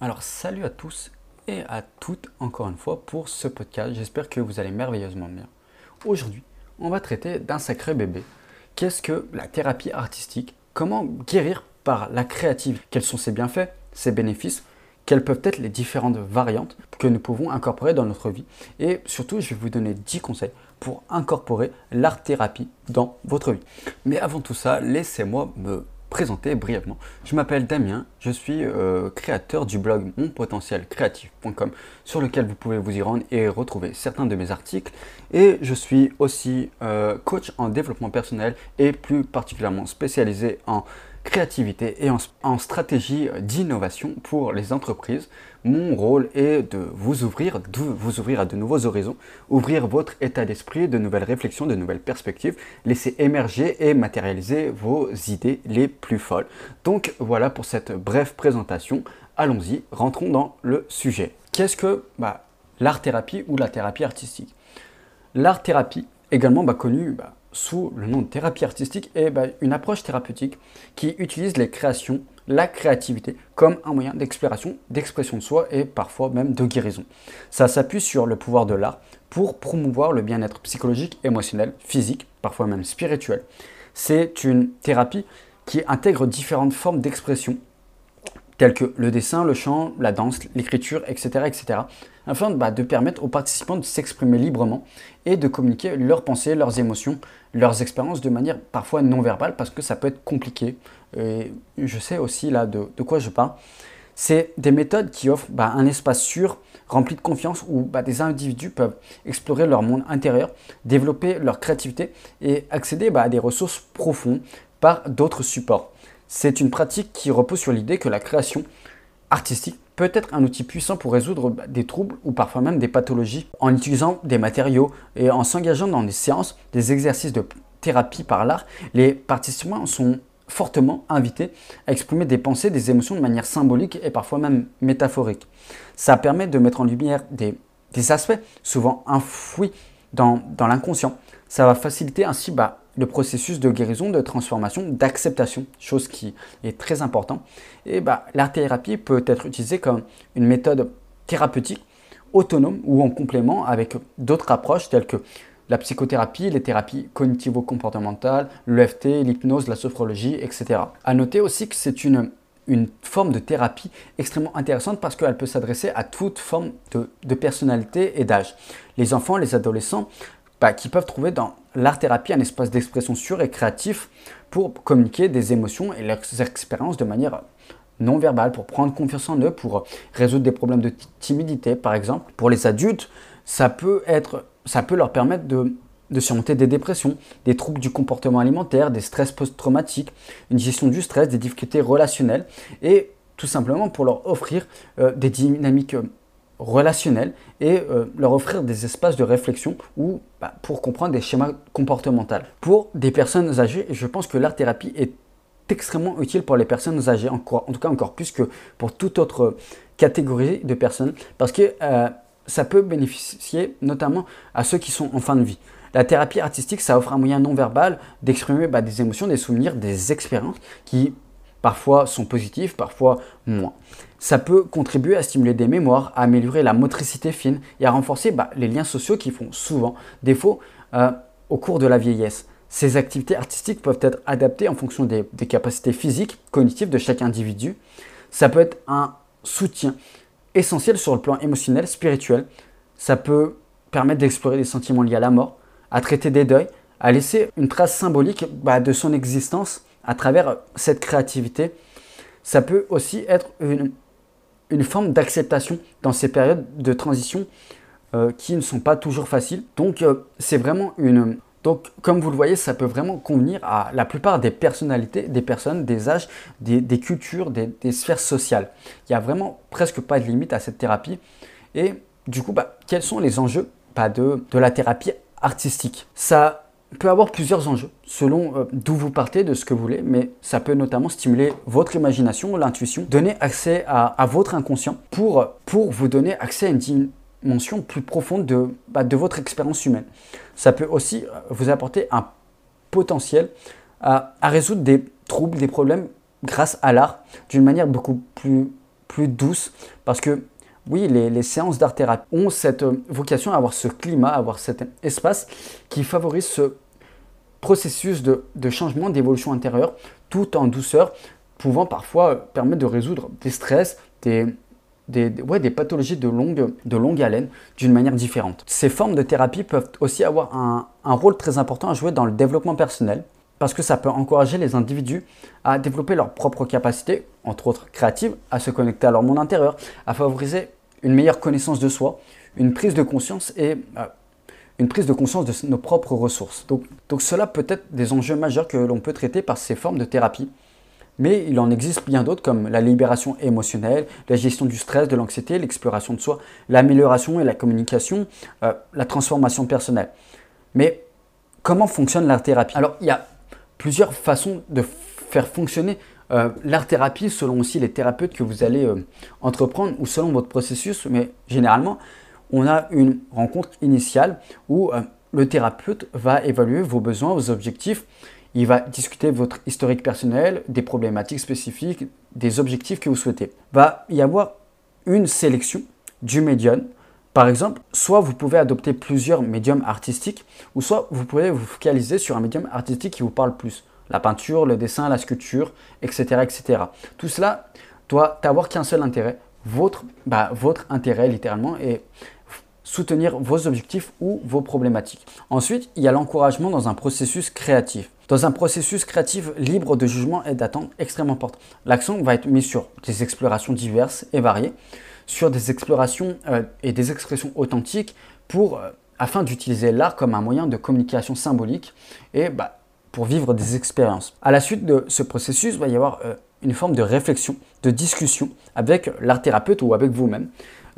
Alors salut à tous et à toutes encore une fois pour ce podcast. J'espère que vous allez merveilleusement bien. Aujourd'hui, on va traiter d'un sacré bébé. Qu'est-ce que la thérapie artistique? Comment guérir par la créative Quels sont ses bienfaits, ses bénéfices? Quelles peuvent être les différentes variantes que nous pouvons incorporer dans notre vie? Et surtout, je vais vous donner 10 conseils pour incorporer l'art-thérapie dans votre vie. Mais avant tout ça, laissez-moi me présenter brièvement. Je m'appelle Damien, je suis euh, créateur du blog monpotentielcreatif.com sur lequel vous pouvez vous y rendre et retrouver certains de mes articles. Et je suis aussi euh, coach en développement personnel et plus particulièrement spécialisé en créativité et en, stratégie d'innovation pour les entreprises. Mon rôle est de vous ouvrir, de vous ouvrir à de nouveaux horizons, ouvrir votre état d'esprit, de nouvelles réflexions, de nouvelles perspectives, laisser émerger et matérialiser vos idées les plus folles. Donc voilà pour cette brève présentation. Allons-y, rentrons dans le sujet. Qu'est-ce que bah, l'art-thérapie ou la thérapie artistique? L'art-thérapie, également bah, connue bah, sous le nom de thérapie artistique est bah, une approche thérapeutique qui utilise les créations, la créativité comme un moyen d'exploration, d'expression de soi et parfois même de guérison. Ça s'appuie sur le pouvoir de l'art pour promouvoir le bien-être psychologique, émotionnel, physique, parfois même spirituel. C'est une thérapie qui intègre différentes formes d'expression tels que le dessin, le chant, la danse, l'écriture, etc., etc., afin bah, de permettre aux participants de s'exprimer librement et de communiquer leurs pensées, leurs émotions, leurs expériences de manière parfois non verbale, parce que ça peut être compliqué. Je sais aussi là de, quoi je parle. C'est des méthodes qui offrent bah, un espace sûr, rempli de confiance, où bah, des individus peuvent explorer leur monde intérieur, développer leur créativité et accéder à des ressources profondes par d'autres supports. C'est une pratique qui repose sur l'idée que la création artistique peut être un outil puissant pour résoudre bah, des troubles ou parfois même des pathologies en utilisant des matériaux et en s'engageant dans des séances, des exercices de thérapie par l'art. Les participants sont fortement invités à exprimer des pensées, des émotions de manière symbolique et parfois même métaphorique. Ça permet de mettre en lumière des, aspects souvent enfouis dans, l'inconscient. Ça va faciliter ainsi bah, le processus de guérison, de transformation, d'acceptation, chose qui est très importante. Et bah, l'art-thérapie peut être utilisée comme une méthode thérapeutique autonome ou en complément avec d'autres approches telles que la psychothérapie, les thérapies cognitivo-comportementales, l'EFT, l'hypnose, la sophrologie, etc. À noter aussi que c'est une, forme de thérapie extrêmement intéressante parce qu'elle peut s'adresser à toute forme de personnalité et d'âge. Les enfants, les adolescents, bah, qui peuvent trouver dans l'art-thérapie un espace d'expression sûr et créatif pour communiquer des émotions et leurs expériences de manière non verbale, pour prendre confiance en eux, pour résoudre des problèmes de timidité par exemple. Pour les adultes, ça peut, être, ça peut leur permettre de, surmonter des dépressions, des troubles du comportement alimentaire, des stress post-traumatiques, une gestion du stress, des difficultés relationnelles et tout simplement pour leur offrir euh, des dynamiques relationnel et euh, leur offrir des espaces de réflexion ou bah, pour comprendre des schémas comportementaux. Pour des personnes âgées, je pense que l'art-thérapie est extrêmement utile pour les personnes âgées, en, en, tout cas encore plus que pour toute autre catégorie de personnes, parce que euh, ça peut bénéficier notamment à ceux qui sont en fin de vie. La thérapie artistique, ça offre un moyen non verbal d'exprimer bah, des émotions, des souvenirs, des expériences qui parfois sont positifs, parfois moins. Ça peut contribuer à stimuler des mémoires, à améliorer la motricité fine et à renforcer bah, les liens sociaux qui font souvent défaut euh, au cours de la vieillesse. Ces activités artistiques peuvent être adaptées en fonction des, capacités physiques, cognitives de chaque individu. Ça peut être un soutien essentiel sur le plan émotionnel, spirituel. Ça peut permettre d'explorer des sentiments liés à la mort, à traiter des deuils, à laisser une trace symbolique bah, de son existence à travers cette créativité. Ça peut aussi être une, une forme d'acceptation dans ces périodes de transition euh, qui ne sont pas toujours faciles. Donc euh, c'est vraiment une... Donc comme vous le voyez, ça peut vraiment convenir à la plupart des personnalités, des personnes, des âges, des, cultures, des, sphères sociales. Il n'y a vraiment presque pas de limite à cette thérapie. Et du coup, bah, quels sont les enjeux bah, de, la thérapie artistique? Peut avoir plusieurs enjeux selon euh, d'où vous partez, de ce que vous voulez, mais ça peut notamment stimuler votre imagination, l'intuition, donner accès à, votre inconscient pour, pour vous donner accès à une dimension plus profonde de, bah, de votre expérience humaine. Ça peut aussi euh, vous apporter un potentiel à, résoudre des troubles, des problèmes grâce à l'art d'une manière beaucoup plus plus douce parce que oui, les, séances d'art-thérapie ont cette euh, vocation à avoir ce climat, à avoir cet espace qui favorise ce processus de, changement, d'évolution intérieure, tout en douceur, pouvant parfois permettre de résoudre des stress, des, des, des pathologies de longue, de longue haleine d'une manière différente. Ces formes de thérapie peuvent aussi avoir un, un rôle très important à jouer dans le développement personnel, parce que ça peut encourager les individus à développer leurs propres capacités, entre autres créatives, à se connecter à leur monde intérieur, à favoriser une meilleure connaissance de soi, une prise de conscience et euh, une prise de conscience de nos propres ressources. Donc, cela peut être des enjeux majeurs que l'on peut traiter par ces formes de thérapie. Mais il en existe bien d'autres comme la libération émotionnelle, la gestion du stress, de l'anxiété, l'exploration de soi, l'amélioration et la communication, euh, la transformation personnelle. Mais comment fonctionne l'art thérapie? Alors il y a plusieurs façons de faire fonctionner euh, l'art-thérapie selon aussi les thérapeutes que vous allez euh, entreprendre ou selon votre processus, mais généralement, on a une rencontre initiale où euh, le thérapeute va évaluer vos besoins, vos objectifs, il va discuter votre historique personnel, des problématiques spécifiques, des objectifs que vous souhaitez. Va y avoir une sélection du médium. Par exemple, soit vous pouvez adopter plusieurs médiums artistiques, ou soit vous pouvez vous focaliser sur un médium artistique qui vous parle plus la peinture, le dessin, la sculpture, etc. etc. Tout cela doit avoir qu'un seul intérêt, votre, bah, votre intérêt littéralement, et soutenir vos objectifs ou vos problématiques. Ensuite, il y a l'encouragement dans un processus créatif. Dans un processus créatif libre de jugement et d'attente extrêmement important. L'accent va être mis sur des explorations diverses et variées, sur des explorations euh, et des expressions authentiques euh, afin d'utiliser l'art comme un moyen de communication symbolique et bah, pour vivre des expériences. À la suite de ce processus, il va y avoir euh, une forme de réflexion, de discussion avec l'art thérapeute ou avec vous-même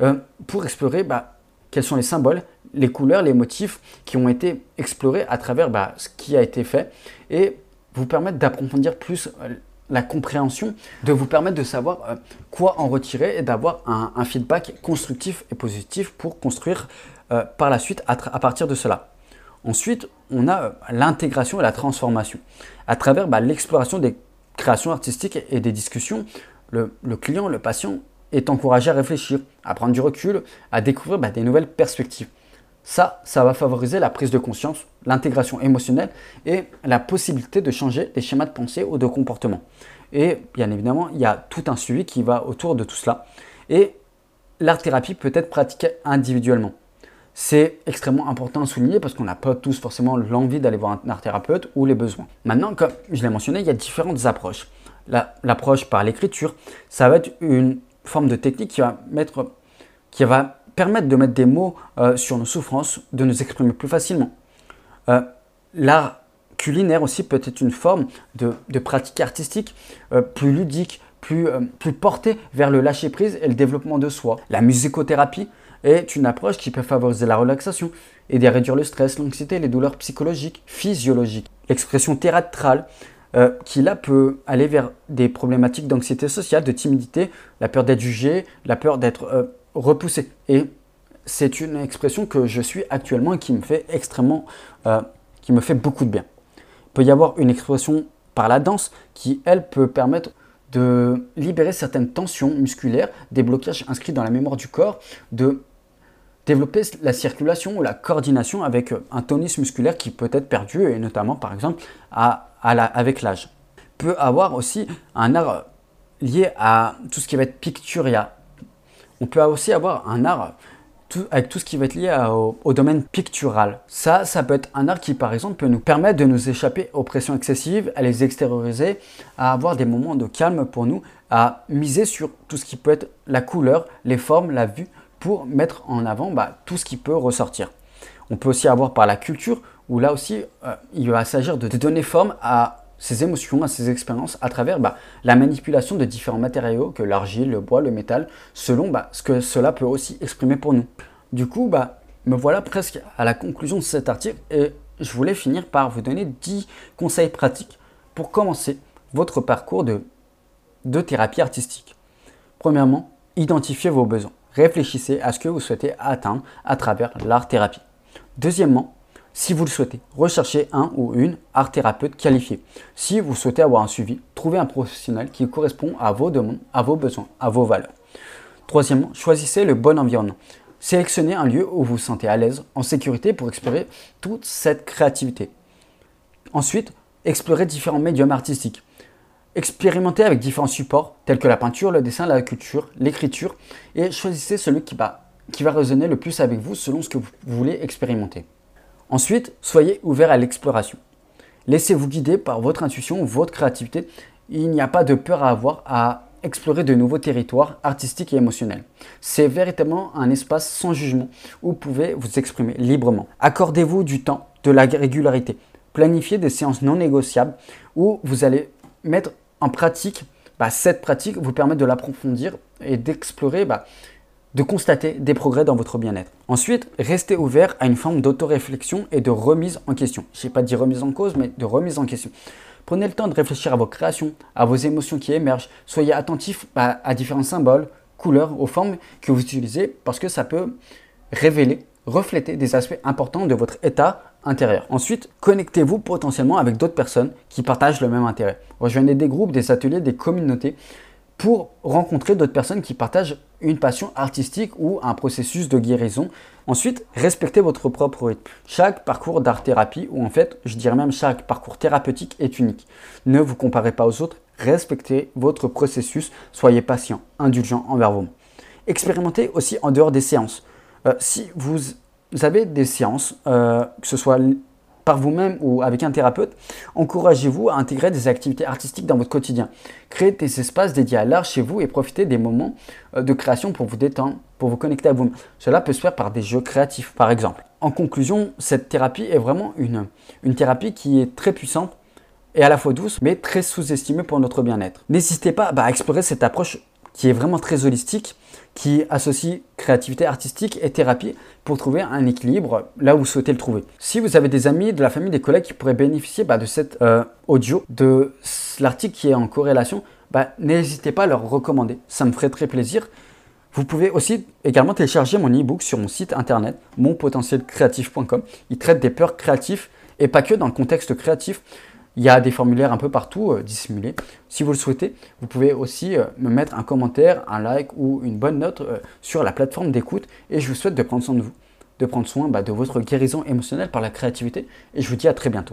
euh, pour explorer bah, quels sont les symboles, les couleurs, les motifs qui ont été explorés à travers bah, ce qui a été fait et vous permettre d'approfondir plus euh, la compréhension, de vous permettre de savoir quoi en retirer et d'avoir un, feedback constructif et positif pour construire par la suite à partir de cela. Ensuite, on a euh, l'intégration et la transformation. À travers bah, l'exploration des créations artistiques et des discussions, le, client, le patient est encouragé à réfléchir, à prendre du recul, à découvrir bah, des nouvelles perspectives. Ça, ça va favoriser la prise de conscience, l'intégration émotionnelle et la possibilité de changer les schémas de pensée ou de comportement. Et bien évidemment, il y a tout un suivi qui va autour de tout cela. Et l'art-thérapie peut être pratiquée individuellement. C'est extrêmement important à souligner parce qu'on n'a pas tous forcément l'envie d'aller voir un art thérapeute ou les besoins. Maintenant, comme je l'ai mentionné, il y a différentes approches. L'approche par l'écriture, ça va être une forme de technique qui va, permettre de mettre des mots euh, sur nos souffrances, de nous exprimer plus facilement. Euh, l'art culinaire aussi peut être une forme de, pratique artistique euh, plus ludique, plus, plus portée vers le lâcher-prise et le développement de soi. La musicothérapie, est une approche qui peut favoriser la relaxation, aider à réduire le stress, l'anxiété, les douleurs psychologiques, physiologiques. L'expression théâtrale, euh, qui là peut aller vers des problématiques d'anxiété sociale, de timidité, la peur d'être jugé, la peur d'être euh, repoussé. Et c'est une expression que je suis actuellement et qui me fait extrêmement, euh, qui me fait beaucoup de bien. Il peut y avoir une expression par la danse qui, elle, peut permettre de libérer certaines tensions musculaires, des blocages inscrits dans la mémoire du corps, de développer la circulation ou la coordination avec euh, un tonus musculaire qui peut être perdu, et notamment par exemple avec l'âge. Peut avoir aussi un art lié à tout ce qui va être picturia. On peut aussi avoir un art avec tout ce qui va être lié au, domaine pictural. Ça, ça peut être un art qui, par exemple, peut nous permettre de nous échapper aux pressions excessives, à les extérioriser, à avoir des moments de calme pour nous, à miser sur tout ce qui peut être la couleur, les formes, la vue, pour mettre en avant bah, tout ce qui peut ressortir. On peut aussi avoir par la culture, où là aussi, euh, il va s'agir de donner forme à ses émotions, à ses expériences à travers bah, la manipulation de différents matériaux que l'argile, le bois, le métal, selon bah, ce que cela peut aussi exprimer pour nous. Du coup, bah, me voilà presque à la conclusion de cet article et je voulais finir par vous donner 10 conseils pratiques pour commencer votre parcours de, thérapie artistique. Premièrement, identifiez vos besoins réfléchissez à ce que vous souhaitez atteindre à travers l'art-thérapie. Deuxièmement, si vous le souhaitez, recherchez un ou une art thérapeute qualifié. Si vous souhaitez avoir un suivi, trouvez un professionnel qui correspond à vos demandes, à vos besoins, à vos valeurs. Troisièmement, choisissez le bon environnement. Sélectionnez un lieu où vous vous sentez à l'aise, en sécurité pour explorer toute cette créativité. Ensuite, explorez différents médiums artistiques. Expérimentez avec différents supports tels que la peinture, le dessin, la culture, l'écriture et choisissez celui qui va, qui va résonner le plus avec vous selon ce que vous voulez expérimenter. Ensuite, soyez ouvert à l'exploration. Laissez-vous guider par votre intuition, votre créativité. Il n'y a pas de peur à avoir à explorer de nouveaux territoires artistiques et émotionnels. C'est véritablement un espace sans jugement où vous pouvez vous exprimer librement. Accordez-vous du temps, de la régularité. Planifiez des séances non négociables où vous allez mettre en pratique, bah, cette pratique vous permet de l'approfondir et d'explorer, bah, de constater des progrès dans votre bien-être. Ensuite, restez ouvert à une forme d'autoréflexion et de remise en question. Je n'ai pas dit remise en cause, mais de remise en question. Prenez le temps de réfléchir à vos créations, à vos émotions qui émergent. Soyez attentif à, différents symboles, couleurs, aux formes que vous utilisez parce que ça peut révéler, refléter des aspects importants de votre état intérieur. Ensuite, connectez-vous potentiellement avec d'autres personnes qui partagent le même intérêt. Rejoignez des groupes, des ateliers, des communautés pour rencontrer d'autres personnes qui partagent une passion artistique ou un processus de guérison. Ensuite, respectez votre propre rythme. Chaque parcours d'art-thérapie, ou en fait, je dirais même chaque parcours thérapeutique est unique. Ne vous comparez pas aux autres, respectez votre processus, soyez patient, indulgent envers vous. Expérimentez aussi en dehors des séances. Euh, si vous avez des séances, euh, que ce soit par vous-même ou avec un thérapeute, encouragez-vous à intégrer des activités artistiques dans votre quotidien. Créez des espaces dédiés à l'art chez vous et profitez des moments euh, de création pour vous détendre, pour vous connecter à vous-même. Cela peut se faire par des jeux créatifs, par exemple. En conclusion, cette thérapie est vraiment une, une thérapie qui est très puissante et à la fois douce, mais très sous-estimée pour notre bien-être. N'hésitez pas bah, à explorer cette approche qui est vraiment très holistique, qui associe créativité artistique et thérapie pour trouver un équilibre là où vous souhaitez le trouver. Si vous avez des amis, de la famille, des collègues qui pourraient bénéficier bah, de cet euh, audio, de l'article qui est en corrélation, bah, n'hésitez pas à leur recommander. Ça me ferait très plaisir. Vous pouvez aussi également télécharger mon e-book sur mon site internet, monpotentielcreatif.com. Il traite des peurs créatives et pas que dans le contexte créatif. Il y a des formulaires un peu partout euh, dissimulés. Si vous le souhaitez, vous pouvez aussi euh, me mettre un commentaire, un like ou une bonne note euh, sur la plateforme d'écoute. Et je vous souhaite de prendre soin de vous, de prendre soin bah, de votre guérison émotionnelle par la créativité. Et je vous dis à très bientôt.